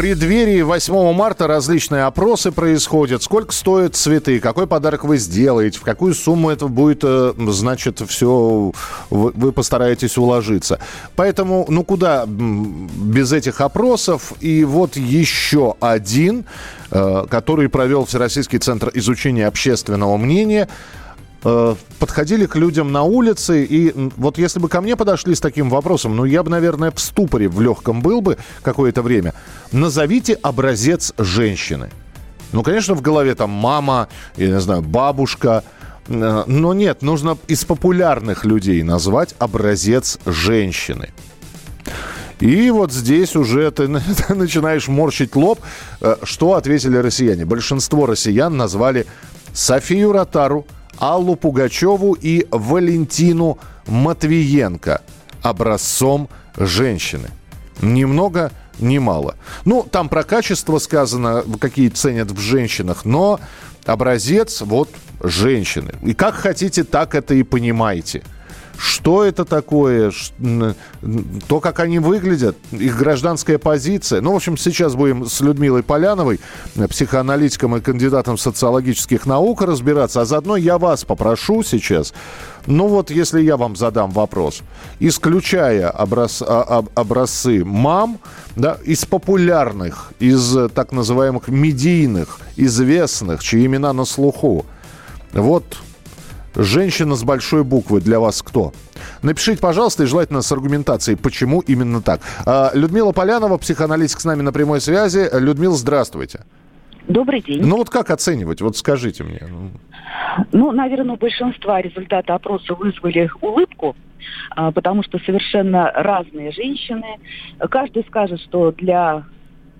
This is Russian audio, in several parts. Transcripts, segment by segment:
Преддверии 8 марта различные опросы происходят. Сколько стоят цветы, какой подарок вы сделаете, в какую сумму это будет, э, значит, все вы, постараетесь уложиться. Поэтому, ну куда без этих опросов? И вот еще один, э, который провел Всероссийский центр изучения общественного мнения подходили к людям на улице, и вот если бы ко мне подошли с таким вопросом, ну, я бы, наверное, в ступоре в легком был бы какое-то время. Назовите образец женщины. Ну, конечно, в голове там мама, я не знаю, бабушка, э, но нет, нужно из популярных людей назвать образец женщины. И вот здесь уже ты, ты начинаешь морщить лоб. Э, Что ответили россияне? Большинство россиян назвали Софию Ротару, Аллу Пугачеву и Валентину Матвиенко образцом женщины. Ни много, ни мало. Ну, там про качество сказано, какие ценят в женщинах, но образец вот женщины. И как хотите, так это и понимаете. Что это такое? То, как они выглядят, их гражданская позиция. Ну, в общем, сейчас будем с Людмилой Поляновой, э, психоаналитиком и кандидатом социологических наук, разбираться. А заодно я вас попрошу сейчас, ну вот, если я вам задам вопрос, исключая образ- а- об- образцы мам, да, из популярных, из э, так называемых медийных, известных, чьи имена на слуху, вот Женщина с большой буквы для вас кто? Напишите, пожалуйста, и желательно с аргументацией, почему именно так. А, Людмила Полянова, психоаналитик с нами на прямой связи. Людмила, здравствуйте. Добрый день. Ну вот как оценивать? Вот скажите мне. Ну, наверное, у большинства результаты опроса вызвали улыбку, а, потому что совершенно разные женщины. Каждый скажет, что для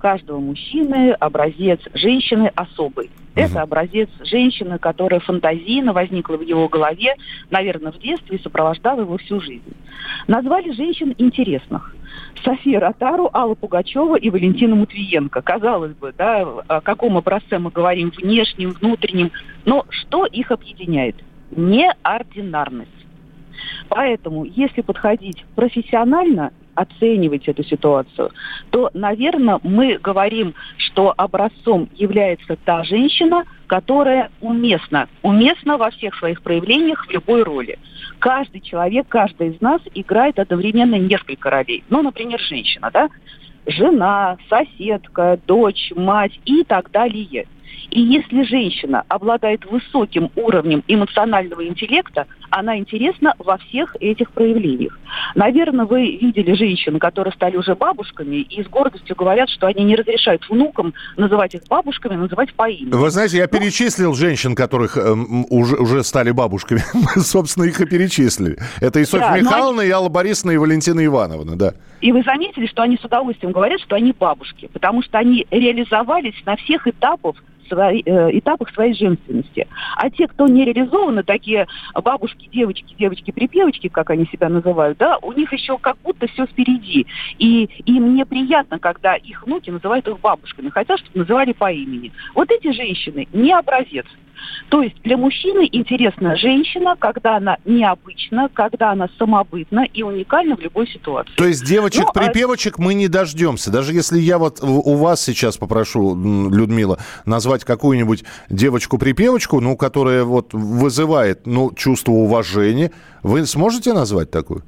каждого мужчины образец женщины особый. Это образец женщины, которая фантазийно возникла в его голове, наверное, в детстве и сопровождала его всю жизнь. Назвали женщин интересных. София Ротару, Алла Пугачева и Валентина Матвиенко. Казалось бы, да, о каком образце мы говорим, внешнем, внутреннем. Но что их объединяет? Неординарность. Поэтому, если подходить профессионально, оценивать эту ситуацию, то, наверное, мы говорим, что образцом является та женщина, которая уместна. Уместна во всех своих проявлениях в любой роли. Каждый человек, каждый из нас играет одновременно несколько ролей. Ну, например, женщина, да? Жена, соседка, дочь, мать и так далее. И если женщина обладает высоким уровнем эмоционального интеллекта, она интересна во всех этих проявлениях. Наверное, вы видели женщин, которые стали уже бабушками и с гордостью говорят, что они не разрешают внукам называть их бабушками, называть по имени. Вы знаете, я перечислил женщин, которых эм, уже, уже стали бабушками. Мы, собственно, их и перечислили. Это и Софья Да, Михайловна, и Алла Борисовна, и Валентина Ивановна, да. И вы заметили, что они с удовольствием говорят, что они бабушки, потому что они реализовались на всех этапах своей, э, этапах своей женственности. А те, кто не реализованы, такие бабушки, девочки, девочки-припевочки, как они себя называют, да, у них еще как будто все впереди. И им неприятно, когда их внуки называют их бабушками, хотят, чтобы называли по имени. Вот эти женщины не образец. То есть для мужчины интересна женщина, когда она необычна, когда она самобытна и уникальна в любой ситуации. То есть Ну, а- девочек-припевочек мы не дождемся. Даже если я вот у вас сейчас попрошу, Людмила, назвать какую-нибудь девочку-припевочку, ну, которая вот вызывает, ну, чувство уважения, вы сможете назвать такую?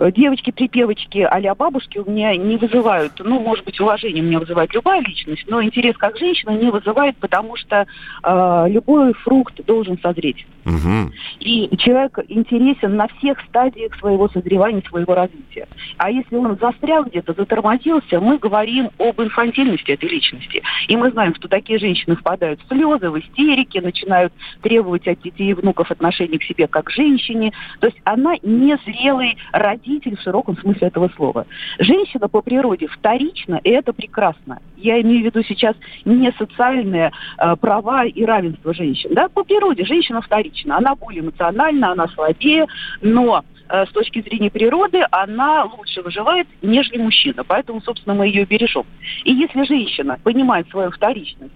Девочки-припевочки а бабушки у меня не вызывают, ну, может быть, уважение у меня вызывает любая личность, но интерес как женщина не вызывает, потому что э, любой фрукт должен созреть. Мгм. И человек интересен на всех стадиях своего созревания, своего развития. А если он застрял где-то, затормозился, мы говорим об инфантильности этой личности. И мы знаем, что такие женщины впадают в слезы, в истерики, начинают требовать от детей и внуков отношения к себе как к женщине. То есть она незрелый родитель победитель в широком смысле этого слова. Женщина по природе вторична, и это прекрасно. Я имею в виду сейчас не социальные э, права и равенство женщин. Да? По природе женщина вторична. Она более эмоциональна, она слабее, но э, с точки зрения природы она лучше выживает, нежели мужчина. Поэтому, собственно, мы ее бережем. И если женщина понимает свою вторичность,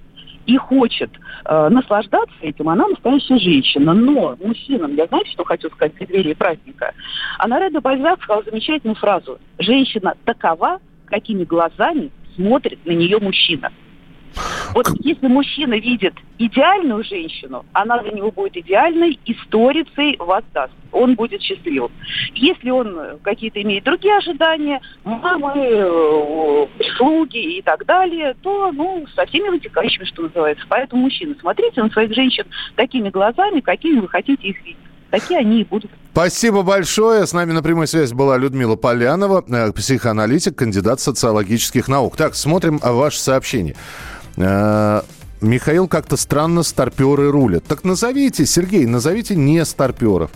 и хочет э, наслаждаться этим, она настоящая женщина. Но мужчинам, я знаете, что хочу сказать в преддверии праздника? Анна Реда Бальзак сказала замечательную фразу. Женщина такова, какими глазами смотрит на нее мужчина. Вот если мужчина видит идеальную женщину, она для него будет идеальной и сторицей воздаст. Он будет счастливым. Если он какие-то имеет другие ожидания, мамы, э, слуги и так далее, то, ну, со всеми вытекающими, что называется. Поэтому, мужчины, смотрите на своих женщин такими глазами, какими вы хотите их видеть. Такие они и будут. Спасибо большое. С нами на прямой связи была Людмила Полянова, э, психоаналитик, кандидат социологических наук. Так, смотрим ваше сообщение. Э, Михаил как-то странно старперы рулят. Так назовите, Сергей, назовите не старперов.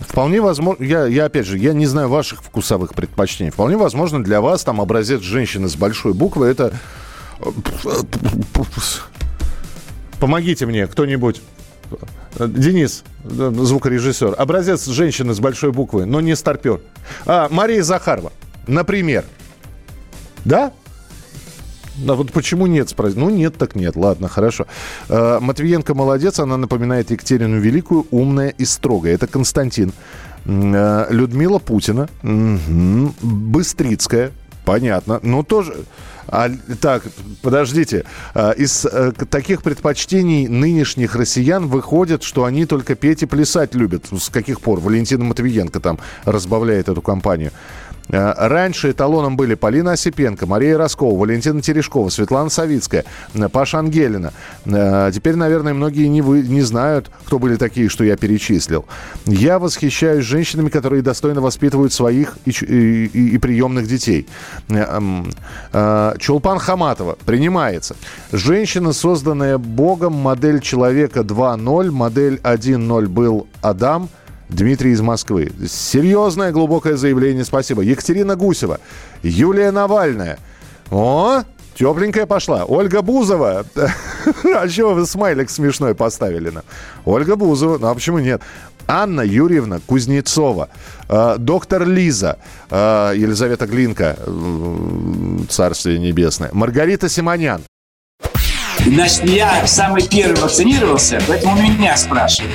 Вполне возможно, я, я опять же, я не знаю ваших вкусовых предпочтений. Вполне возможно, для вас там образец женщины с большой буквы это... Помогите мне, кто-нибудь. Денис, звукорежиссер. Образец женщины с большой буквы, но не старпер. А, Мария Захарова, например. Да? А вот почему нет? Ну, нет, так нет. Ладно, хорошо. Э, Матвиенко молодец. Она напоминает Екатерину Великую, умная и строгая. Это Константин. Э, Людмила Путина. Угу. Быстрицкая. Понятно. Ну, тоже... А, так, подождите. А, из а, таких предпочтений нынешних россиян выходит, что они только петь и плясать любят. С каких пор? Валентина Матвиенко там разбавляет эту компанию. Э, раньше эталоном были Полина Осипенко, Мария Роскова, Валентина Терешкова, Светлана Савицкая, э, Паша Ангелина. Э, теперь, наверное, многие не, вы, не знают, кто были такие, что я перечислил. Я восхищаюсь женщинами, которые достойно воспитывают своих и, и, и, и приемных детей. Чулпан Хаматова принимается. Женщина, созданная Богом, модель человека 2.0, модель 1.0 был Адам – Дмитрий из Москвы. Серьезное, глубокое заявление, спасибо. Екатерина Гусева. Юлия Навальная. О, тепленькая пошла. Ольга Бузова. А чего смайлик смешной поставили? на? Ольга Бузова. Ну а почему нет? Анна Юрьевна Кузнецова, э, доктор Лиза, э, Елизавета Глинка, Царствие Небесное, Маргарита Симонян. Значит, я самый первый вакцинировался, поэтому меня спрашивают.